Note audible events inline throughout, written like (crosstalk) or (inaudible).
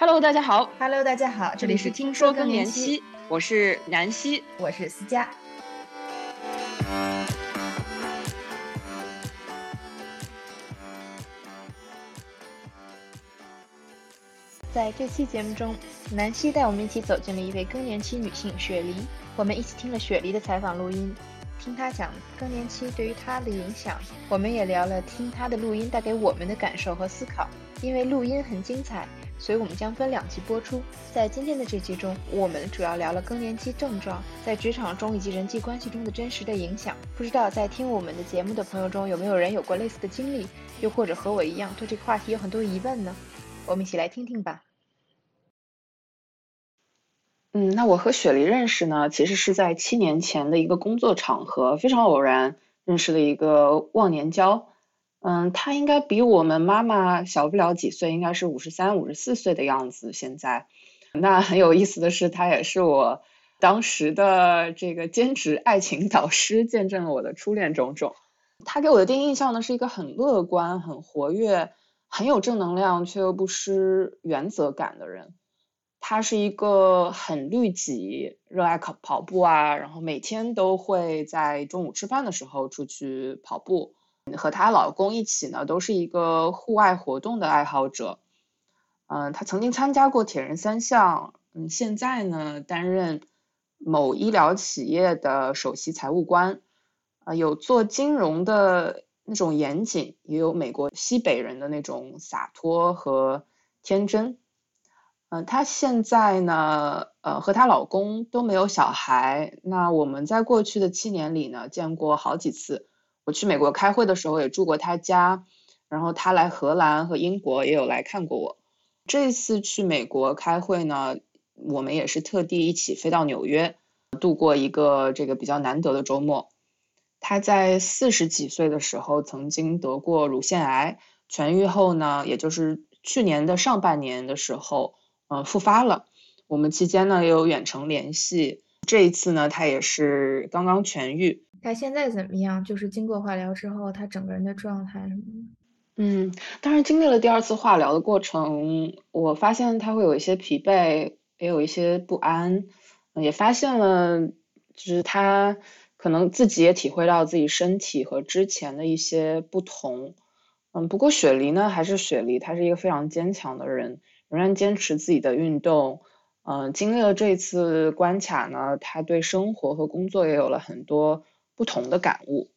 Hello，大家好。Hello，大家好，这里是听说更年期，，我是南希。我是思佳。在这期节目中，南希带我们一起走进了一位更年期女性雪梨，我们一起听了雪梨的采访录音，听她讲更年期对于她的影响。我们也聊了听她的录音带给我们的感受和思考。因为录音很精彩，所以我们将分两期播出。在今天的这期中，我们主要聊了更年期症状在职场中以及人际关系中的真实的影响。不知道在听我们的节目的朋友中，有没有人有过类似的经历，又或者和我一样对这个话题有很多疑问呢？我们一起来听听吧。嗯，那我和雪梨认识呢，其实是在七年前的一个工作场合，非常偶然认识了一个忘年交。嗯，她应该比我们妈妈小不了几岁，应该是五十三、五十四岁的样子。现在，那很有意思的是，她也是我当时的这个兼职爱情导师，见证了我的初恋种种。她给我的第一印象呢，是一个很乐观、很活跃、很有正能量，却又不失原则感的人。他是一个很律己，热爱跑跑步啊，然后每天都会在中午吃饭的时候出去跑步。和她老公一起呢，都是一个户外活动的爱好者。嗯，她曾经参加过铁人三项，嗯，现在呢担任某医疗企业的首席财务官。啊、有做金融的那种严谨，也有美国西北人的那种洒脱和天真。嗯，她现在呢，呃，和她老公都没有小孩。那我们在过去的七年里呢，见过好几次。我去美国开会的时候也住过他家，然后他来荷兰和英国也有来看过我。这次去美国开会呢，我们也是特地一起飞到纽约，度过一个这个比较难得的周末。他在四十几岁的时候曾经得过乳腺癌，痊愈后呢，也就是去年的上半年的时候。嗯，复发了。我们期间呢也有远程联系。这一次呢，他也是刚刚痊愈。他现在怎么样？就是经过化疗之后，他整个人的状态什么的。嗯，当然经历了第二次化疗的过程，我发现他会有一些疲惫，也有一些不安，也发现了就是他可能自己也体会到自己身体和之前的一些不同。嗯，不过雪梨呢还是雪梨，她是一个非常坚强的人。仍然坚持自己的运动，嗯、经历了这次关卡呢，他对生活和工作也有了很多不同的感悟。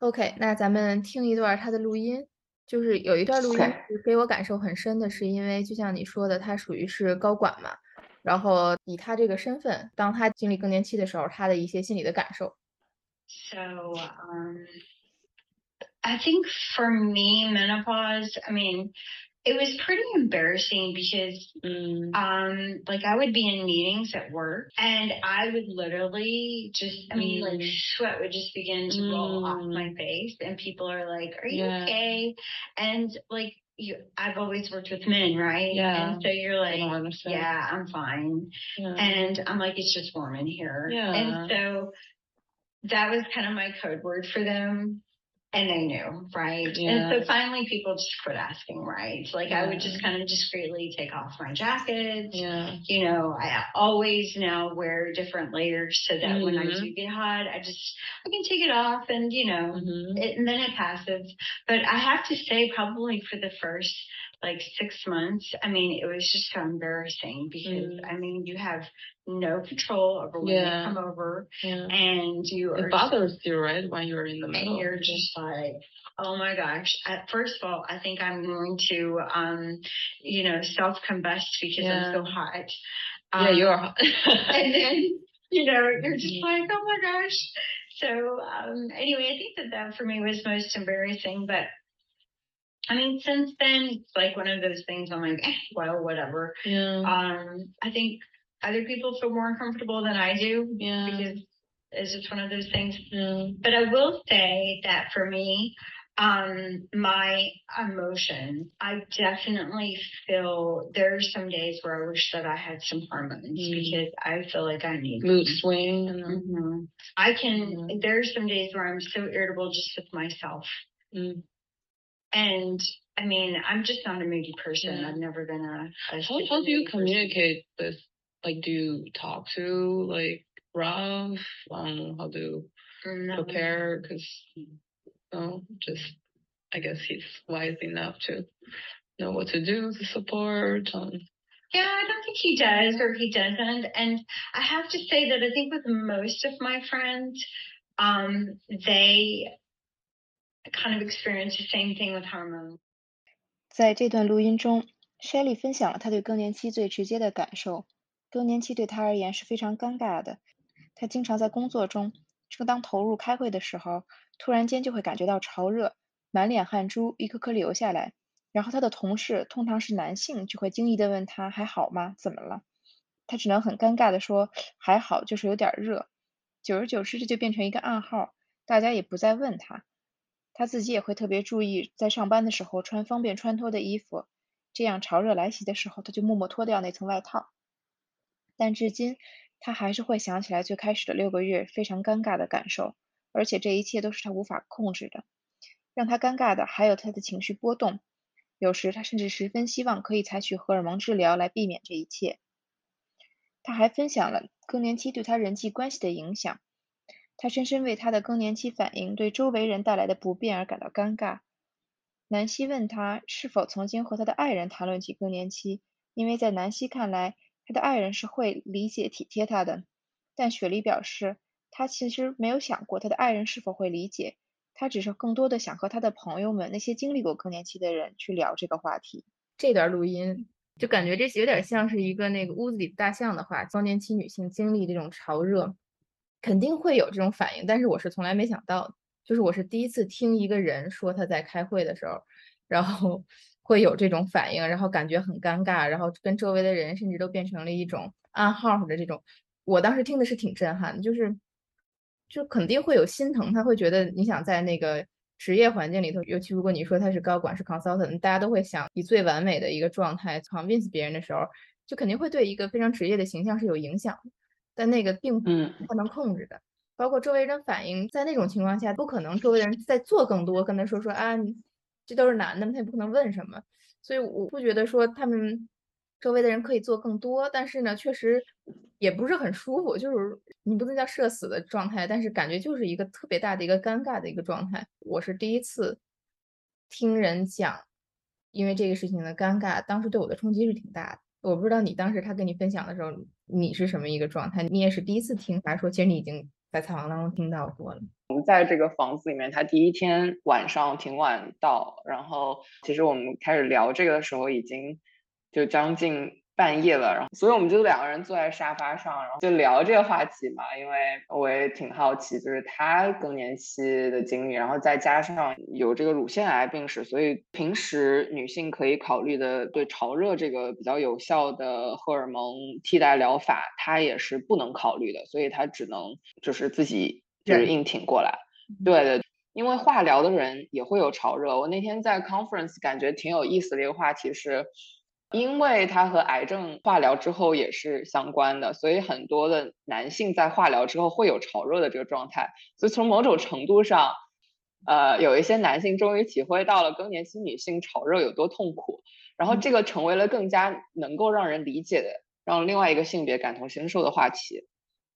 OK，那咱们听一段他的录音，就是有一段录音给我感受很深的，是因为就像你说的，他属于是高管嘛，然后以他这个身份，当他经历更年期的时候，他的一些心理的感受。So, um, I think for me, menopause, I mean, it was pretty embarrassing because um like I would be in meetings at work and I would literally just I mean like Mm. sweat would just begin to roll off Mm. my face and people are like, Are you Yeah. okay? And like you I've always worked with men, right? Yeah. And so you're like. Yeah, I'm fine. Yeah. And I'm like, it's just warm in here. Yeah. And so that was kind of my code word for them. And they knew, right? Yeah. And so finally people just quit asking, right? Like I would just kind of discreetly take off my jacket. yeah. You know, I always now wear different layers so that when I Mhm. do get hot, I just I can take it off and you know Mhm. it, and then it passes. But I have to say, probably for the first like six months, I mean, it was just so embarrassing because Mm. I mean, you have no control over when Yeah. they come over, Yeah. and you are It bothers you, right, when you're in the middle. and you're just like, oh my gosh. At first of all, I think I'm going to, um, you know, self combust because I'm so Yeah. hot. yeah, Um, you're. (laughs) hot. and then you know you're just Mhm. like oh my gosh so um anyway i think that that for me was most embarrassing but i mean since then it's like one of those things i'm like eh, well whatever yeah. um i think other people feel more comfortable than i do yeah. because it's just one of those things yeah. but i will say that for me um my emotions, i definitely feel there's some days where i wish that i had some hormones Mm. because i feel like i need Mood swing. Mhm. I can, Mhm. there's some days where I'm so irritable just with myself. mm, And I mean, I'm just not a moody person. Yeah. I've never gonna. How, how do you communicate with, like, do you talk to, like, Ralph? Um, how do you No. prepare? Because, no, just, I guess he's wise enough to know what to do to support. Um, Yeah, I don't think he does or he doesn't. And I have to say that I think with most of my friends, um, they kind of experience the same thing with hormones. 在这段录音中，Shelly 分享了她对更年期最直接的感受。更年期对她而言是非常尴尬的。她经常在工作中，正当投入开会的时候，突然间就会感觉到潮热，满脸汗珠，一颗颗流下来。然后她的同事，通常是男性，就会惊异地问她还好吗？怎么了？她只能很尴尬地说还好，就是有点热。久而久之，这就变成一个暗号，大家也不再问她。他自己也会特别注意，在上班的时候穿方便穿脱的衣服，这样潮热来袭的时候，他就默默脱掉那层外套。但至今，他还是会想起来最开始的六个月非常尴尬的感受，而且这一切都是他无法控制的。让他尴尬的还有他的情绪波动，有时他甚至十分希望可以采取荷尔蒙治疗来避免这一切。他还分享了更年期对他人际关系的影响。她深深为她的更年期反应对周围人带来的不便而感到尴尬。南希问她是否曾经和她的爱人谈论起更年期，因为在南希看来，她的爱人是会理解体贴她的。但雪梨表示，她其实没有想过她的爱人是否会理解，她只是更多的想和她的朋友们那些经历过更年期的人去聊这个话题。这段录音就感觉这有点像是一个那个屋子里的大象的话，更年期女性经历这种潮热。肯定会有这种反应，但是我是从来没想到，就是我是第一次听一个人说他在开会的时候，然后 (laughs) 会有这种反应，然后感觉很尴尬，然后跟周围的人甚至都变成了一种暗号的这种。我当时听的是挺震撼的，就是就肯定会有心疼，他会觉得你想在那个职业环境里头，尤其如果你说他是高管是 consultant，大家都会想以最完美的一个状态 convince 别人的时候，就肯定会对一个非常职业的形象是有影响的。但那个并不不能控制的，包括周围人反应，在那种情况下，不可能周围人在做更多，跟他说说啊，这都是男的，他也不可能问什么，所以我不觉得说他们周围的人可以做更多，但是呢，确实也不是很舒服，就是你不能叫社死的状态，但是感觉就是一个特别大的一个尴尬的一个状态。我是第一次听人讲，因为这个事情的尴尬，当时对我的冲击是挺大的。我不知道你当时他跟你分享的时候，你是什么一个状态？你也是第一次听，还是说其实你已经在采访当中听到过了？我们在这个房子里面，他第一天晚上挺晚到，然后其实我们开始聊这个的时候，已经就将近半夜了，然后所以我们就两个人坐在沙发上，然后就聊这个话题嘛，因为我也挺好奇，就是他更年期的经历，然后再加上有这个乳腺癌病史，所以平时女性可以考虑的对潮热这个比较有效的荷尔蒙替代疗法，他也是不能考虑的，所以他只能就是自己就是硬挺过来。对对，因为化疗的人也会有潮热。我那天在 conference 感觉挺有意思的一个话题是。因为它和癌症化疗之后也是相关的，所以很多的男性在化疗之后会有潮热的这个状态。所以从某种程度上，呃，有一些男性终于体会到了更年期女性潮热有多痛苦，然后这个成为了更加能够让人理解的，让另外一个性别感同身受的话题。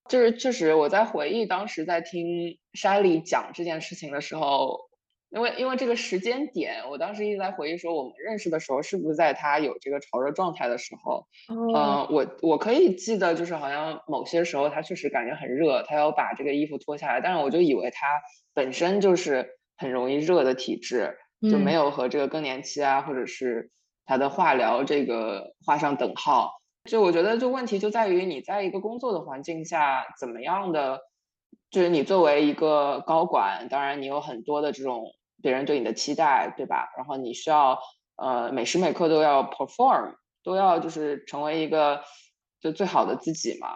就是确实，我在回忆当时在听 Shelly 讲这件事情的时候。因为因为这个时间点，我当时一直在回忆说，我们认识的时候是不是在他有这个潮热状态的时候？嗯、呃，我我可以记得，就是好像某些时候他确实感觉很热，他要把这个衣服脱下来，但是我就以为他本身就是很容易热的体质，就没有和这个更年期啊，或者是他的化疗这个画上等号。就我觉得，就问题就在于你在一个工作的环境下，怎么样的，就是你作为一个高管，当然你有很多的这种。别人对你的期待，对吧？然后你需要呃每时每刻都要 perform，都要就是成为一个就最好的自己嘛。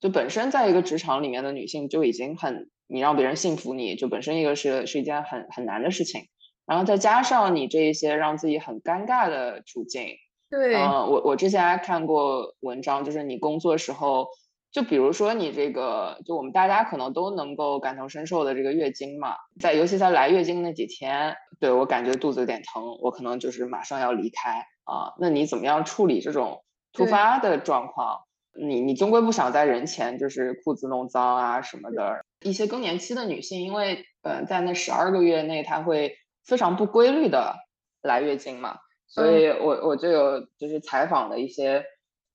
就本身在一个职场里面的女性就已经很，你让别人信服你就本身一个是是一件很很难的事情。然后再加上你这一些让自己很尴尬的处境，对，嗯，我我之前还看过文章，就是你工作时候就比如说你这个，就我们大家可能都能够感同身受的这个月经嘛，在尤其在来月经那几天，对我感觉肚子有点疼，我可能就是马上要离开啊。那你怎么样处理这种突发的状况？你你终归不想在人前就是裤子弄脏啊什么的。一些更年期的女性，因为呃在那十二个月内，她会非常不规律的来月经嘛，所以我我就有就是采访的一些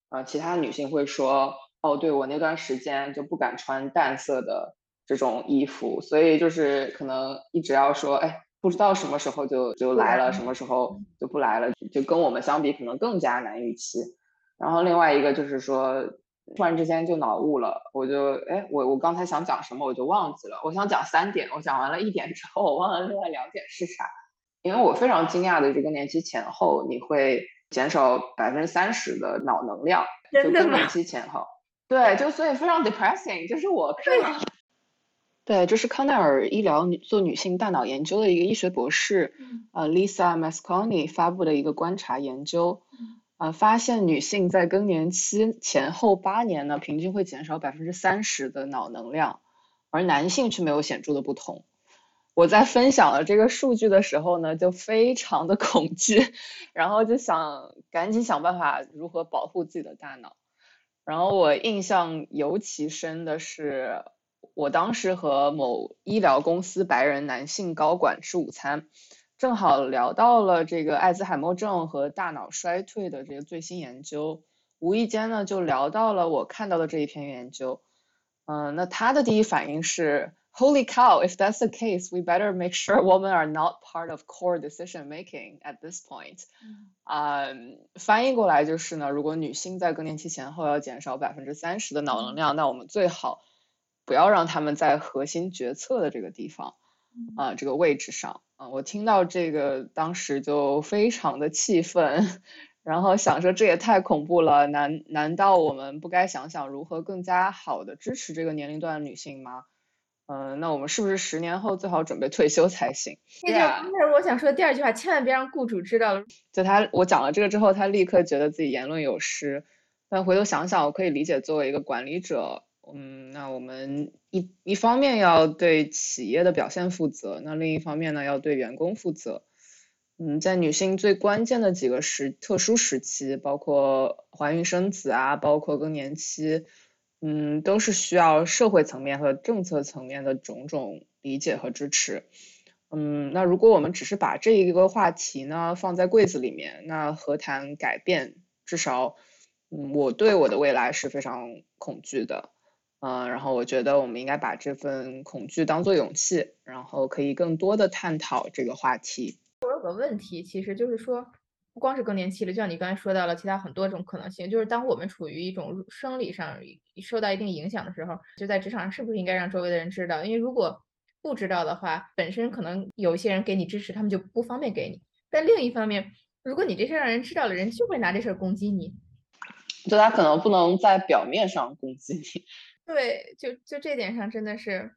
呃其他女性会说。哦，对我那段时间就不敢穿淡色的这种衣服，所以就是可能一直要说，哎，不知道什么时候就就来了，什么时候就不来了，就跟我们相比，可能更加难预期。然后另外一个就是说，突然之间就脑雾了，我就哎，我我刚才想讲什么我就忘记了，我想讲三点，我讲完了一点之后，我忘了另外两点是啥。因为我非常惊讶的这个年期前后，你会减少百分之三十的脑能量，就更年期前后。对，就所以非常 depressing，就是我看了，对，这是康奈尔医疗女做女性大脑研究的一个医学博士，呃，Lisa Masconi 发布的一个观察研究，呃，发现女性在更年期前后八年呢，平均会减少百分之三十的脑能量，而男性却没有显著的不同。我在分享了这个数据的时候呢，就非常的 (laughs) 恐惧，然后就想赶紧想办法如何保护自己的大脑。然后我印象尤其深的是，我当时和某医疗公司白人男性高管吃午餐，正好聊到了这个艾滋海默症和大脑衰退的这个最新研究，无意间呢就聊到了我看到的这一篇研究。嗯，那他的第一反应是。Holy cow! If that's the case, we better make sure (laughs) women are not part of core decision making at this point. 啊，翻译过来就是呢，如果女性在更年期前后要减少百分之三十的脑能量，那我们最好不要让他们在核心决策的这个地方啊这个位置上啊。我听到这个当时就非常的气愤，然后想说这也太恐怖了，难难道我们不该想想如何更加好的支持这个年龄段的女性吗？嗯，那我们是不是十年后最好准备退休才行？那就那是我想说的第二句话，千万别让雇主知道了。就他，我讲了这个之后，他立刻觉得自己言论有失。但回头想想，我可以理解，作为一个管理者，嗯，那我们一一方面要对企业的表现负责，那另一方面呢，要对员工负责。嗯，在女性最关键的几个时特殊时期，包括怀孕生子啊，包括更年期。嗯，都是需要社会层面和政策层面的种种理解和支持。嗯，那如果我们只是把这一个话题呢放在柜子里面，那何谈改变？至少，嗯，我对我的未来是非常恐惧的。嗯，然后我觉得我们应该把这份恐惧当做勇气，然后可以更多的探讨这个话题。我有个问题，其实就是说。不光是更年期了，就像你刚才说到了，其他很多种可能性。就是当我们处于一种生理上受到一定影响的时候，就在职场上是不是应该让周围的人知道？因为如果不知道的话，本身可能有一些人给你支持，他们就不方便给你。但另一方面，如果你这事让人知道了，人就会拿这事攻击你。就他可能不能在表面上攻击你。(laughs) 对，就就这点上真的是。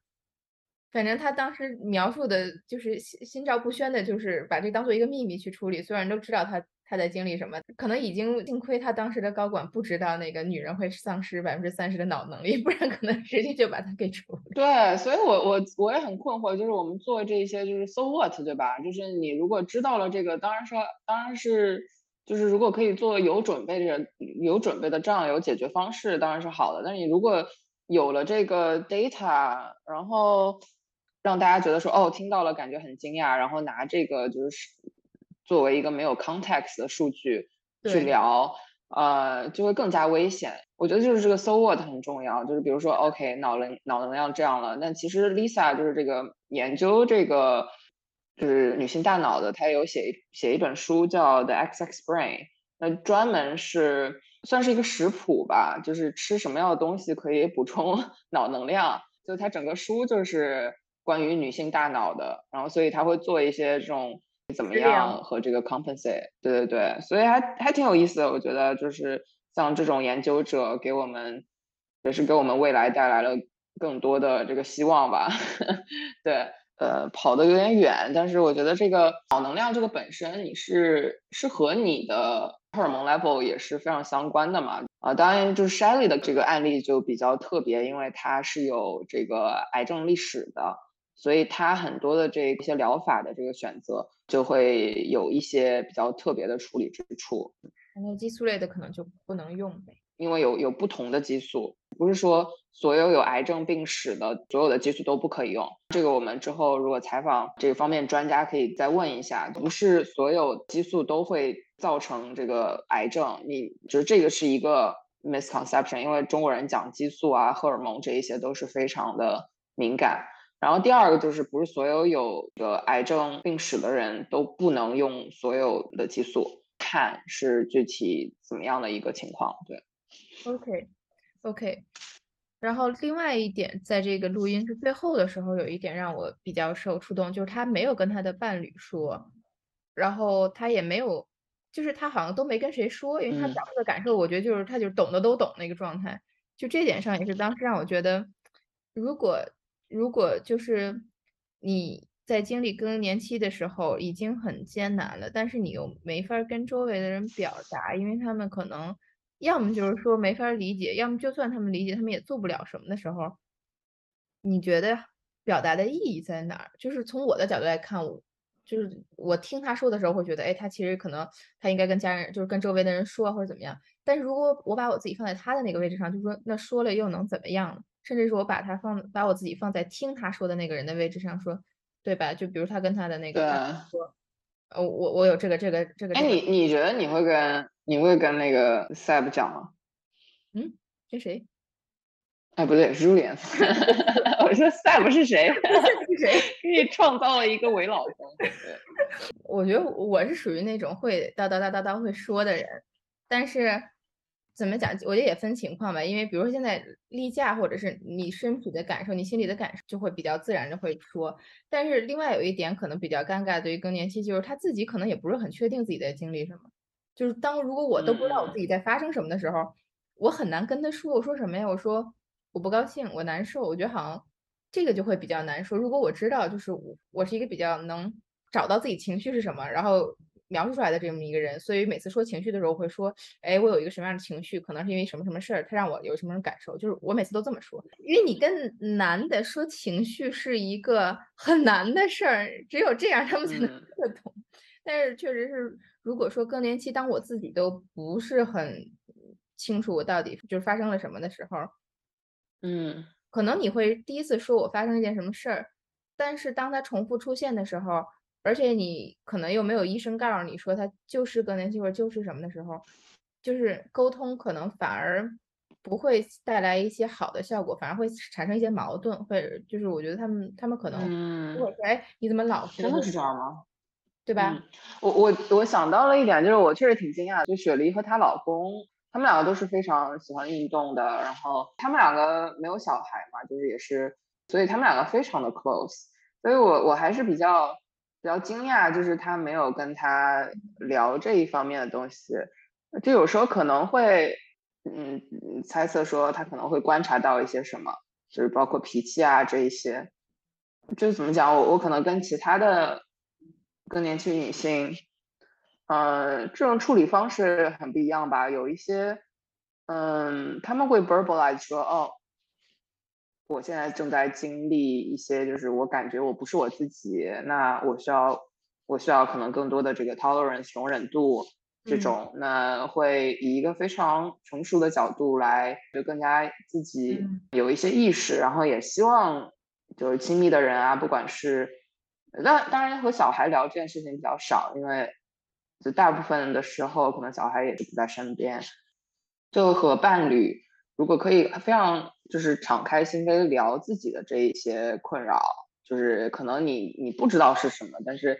反正他当时描述的就是心心照不宣的，就是把这当做一个秘密去处理，所有人都知道他他在经历什么。可能已经幸亏他当时的高管不知道那个女人会丧失百分之三十的脑能力，不然可能直接就把他给处理。对，所以我我我也很困惑，就是我们做这些就是 so what 对吧？就是你如果知道了这个，当然说当然是就是如果可以做有准备的有准备的账有解决方式，当然是好的。但是你如果有了这个 data，然后让大家觉得说哦，听到了，感觉很惊讶，然后拿这个就是作为一个没有 context 的数据去聊，呃，就会更加危险。我觉得就是这个 so what 很重要，就是比如说 OK 脑能脑能量这样了，但其实 Lisa 就是这个研究这个就是女性大脑的，她有写写一本书叫 The XX Brain，那专门是算是一个食谱吧，就是吃什么样的东西可以补充 (laughs) 脑能量，就它整个书就是。关于女性大脑的，然后所以他会做一些这种怎么样和这个 compensate，对对对，所以还还挺有意思的，我觉得就是像这种研究者给我们也是给我们未来带来了更多的这个希望吧，(laughs) 对，呃跑的有点远，但是我觉得这个脑能量这个本身你是是和你的荷尔蒙 level 也是非常相关的嘛。啊，当然就是 Shelly 的这个案例就比较特别，因为它是有这个癌症历史的，所以它很多的这一些疗法的这个选择就会有一些比较特别的处理之处。那激素类的可能就不能用呗，因为有有不同的激素，不是说所有有癌症病史的所有的激素都不可以用。这个我们之后如果采访这个方面专家可以再问一下，不是所有激素都会。造成这个癌症，你就是这个是一个 misconception，因为中国人讲激素啊、荷尔蒙这一些都是非常的敏感。然后第二个就是，不是所有有的癌症病史的人都不能用所有的激素，看是具体怎么样的一个情况。对，OK，OK。然后另外一点，在这个录音是最后的时候，有一点让我比较受触动，就是他没有跟他的伴侣说，然后他也没有。就是他好像都没跟谁说，因为他表述的感受，我觉得就是他就是懂的都懂那个状态。就这点上也是当时让我觉得，如果如果就是你在经历更年期的时候已经很艰难了，但是你又没法跟周围的人表达，因为他们可能要么就是说没法理解，要么就算他们理解，他们也做不了什么的时候，你觉得表达的意义在哪儿？就是从我的角度来看，我。就是我听他说的时候，会觉得，哎，他其实可能他应该跟家人，就是跟周围的人说，或者怎么样。但是如果我把我自己放在他的那个位置上，就说那说了又能怎么样呢？甚至是我把他放，把我自己放在听他说的那个人的位置上，说，对吧？就比如他跟他的那个说，呃，我我有这个这个这个。哎，你你觉得你会跟你会跟那个 Sab 讲吗？嗯，跟谁？(laughs) 哎，不对，Julian。(laughs) 我说 Sab 是谁？(laughs) 是谁？给你创造了一个伪老公。我觉得我是属于那种会叨叨叨叨叨会说的人，但是怎么讲？我觉得也分情况吧。因为比如说现在例假，或者是你身体的感受、你心里的感受，就会比较自然的会说。但是另外有一点可能比较尴尬，对于更年期，就是他自己可能也不是很确定自己在经历什么。就是当如果我都不知道我自己在发生什么的时候，我很难跟他说。我说什么呀？我说。我不高兴，我难受，我觉得好像这个就会比较难说。如果我知道，就是我我是一个比较能找到自己情绪是什么，然后描述出来的这么一个人，所以每次说情绪的时候会说，哎，我有一个什么样的情绪，可能是因为什么什么事儿，他让我有什么种感受，就是我每次都这么说。因为你跟男的说情绪是一个很难的事儿，只有这样他们才能听得懂。但是确实是，如果说更年期，当我自己都不是很清楚我到底就是发生了什么的时候。嗯，可能你会第一次说我发生一件什么事儿，但是当它重复出现的时候，而且你可能又没有医生告诉你说它就是更年期或者就是什么的时候，就是沟通可能反而不会带来一些好的效果，反而会产生一些矛盾，或者就是我觉得他们他们可能如果说哎你怎么老是真的是这样吗？对吧？我我我想到了一点，就是我确实挺惊讶，就雪梨和她老公。他们两个都是非常喜欢运动的，然后他们两个没有小孩嘛，就是也是，所以他们两个非常的 close，所以我我还是比较比较惊讶，就是他没有跟他聊这一方面的东西，就有时候可能会，嗯，猜测说他可能会观察到一些什么，就是包括脾气啊这一些，就是怎么讲，我我可能跟其他的更年期女性。嗯，这种处理方式很不一样吧？有一些，嗯，他们会 verbalize 说，哦，我现在正在经历一些，就是我感觉我不是我自己，那我需要，我需要可能更多的这个 tolerance 容忍度这种，那会以一个非常成熟的角度来，就更加自己有一些意识，然后也希望就是亲密的人啊，不管是，当当然和小孩聊这件事情比较少，因为。就大部分的时候，可能小孩也是不在身边，就和伴侣，如果可以非常就是敞开心扉聊自己的这一些困扰，就是可能你你不知道是什么，但是，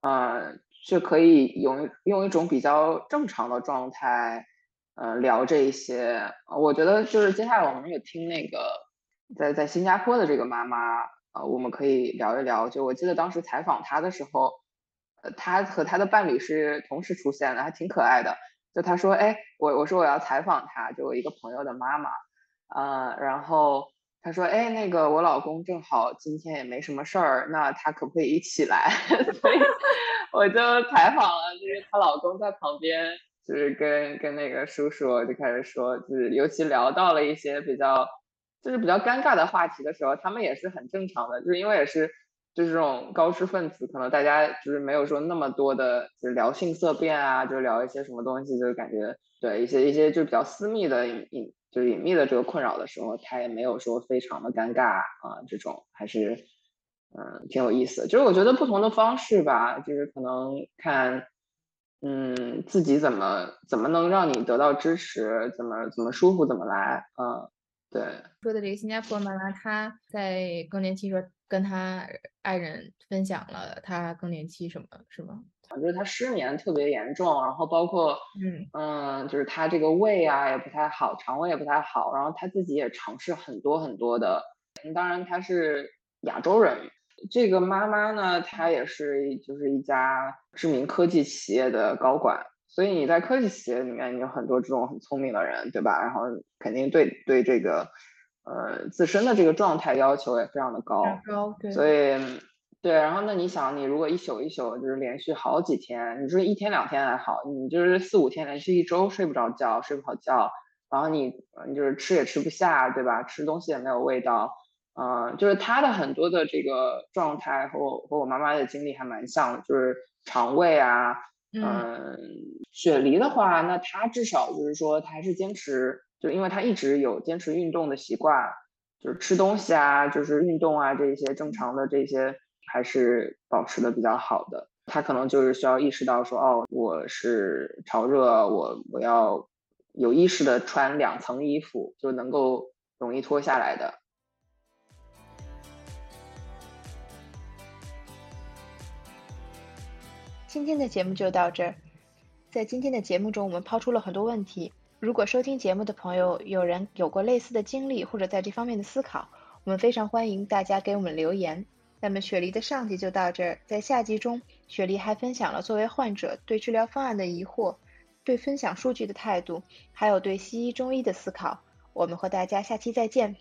呃，是可以用用一种比较正常的状态，呃，聊这一些。我觉得就是接下来我们也听那个在在新加坡的这个妈妈，呃，我们可以聊一聊。就我记得当时采访她的时候。呃，她和她的伴侣是同时出现的，还挺可爱的。就他说：“哎，我我说我要采访他，就我一个朋友的妈妈，呃，然后他说：“哎，那个我老公正好今天也没什么事儿，那他可不可以一起来？” (laughs) 所以我就采访了，就是她老公在旁边，就是跟跟那个叔叔就开始说，就是尤其聊到了一些比较就是比较尴尬的话题的时候，他们也是很正常的，就是因为也是就是这种高知分子，可能大家就是没有说那么多的，就是聊性色变啊，就聊一些什么东西，就是感觉对一些一些就比较私密的隐隐。就是隐秘的这个困扰的时候，他也没有说非常的尴尬啊，这种还是嗯挺有意思。就是我觉得不同的方式吧，就是可能看嗯自己怎么怎么能让你得到支持，怎么怎么舒服怎么来啊。对，说的这个新加坡妈妈，她在更年期时候跟他爱人分享了他更年期什么，是吗？就是他失眠特别严重，然后包括嗯嗯，就是他这个胃啊也不太好，肠胃也不太好，然后他自己也尝试很多很多的。当然他是亚洲人，这个妈妈呢，她也是就是一家知名科技企业的高管，所以你在科技企业里面，你有很多这种很聪明的人，对吧？然后肯定对对这个呃自身的这个状态要求也非常的高，高对，所以。对，然后那你想，你如果一宿一宿就是连续好几天，你说一天两天还好，你就是四五天连续一周睡不着觉，睡不好觉，然后你你就是吃也吃不下，对吧？吃东西也没有味道，嗯，就是他的很多的这个状态和我和我妈妈的经历还蛮像，就是肠胃啊，嗯，雪梨的话，那他至少就是说他还是坚持，就因为他一直有坚持运动的习惯，就是吃东西啊，就是运动啊这些正常的这些。还是保持的比较好的，他可能就是需要意识到说，哦，我是潮热，我我要有意识的穿两层衣服，就能够容易脱下来的。今天的节目就到这儿，在今天的节目中，我们抛出了很多问题。如果收听节目的朋友有人有过类似的经历，或者在这方面的思考，我们非常欢迎大家给我们留言。那么雪梨的上集就到这儿，在下集中，雪梨还分享了作为患者对治疗方案的疑惑，对分享数据的态度，还有对西医中医的思考。我们和大家下期再见。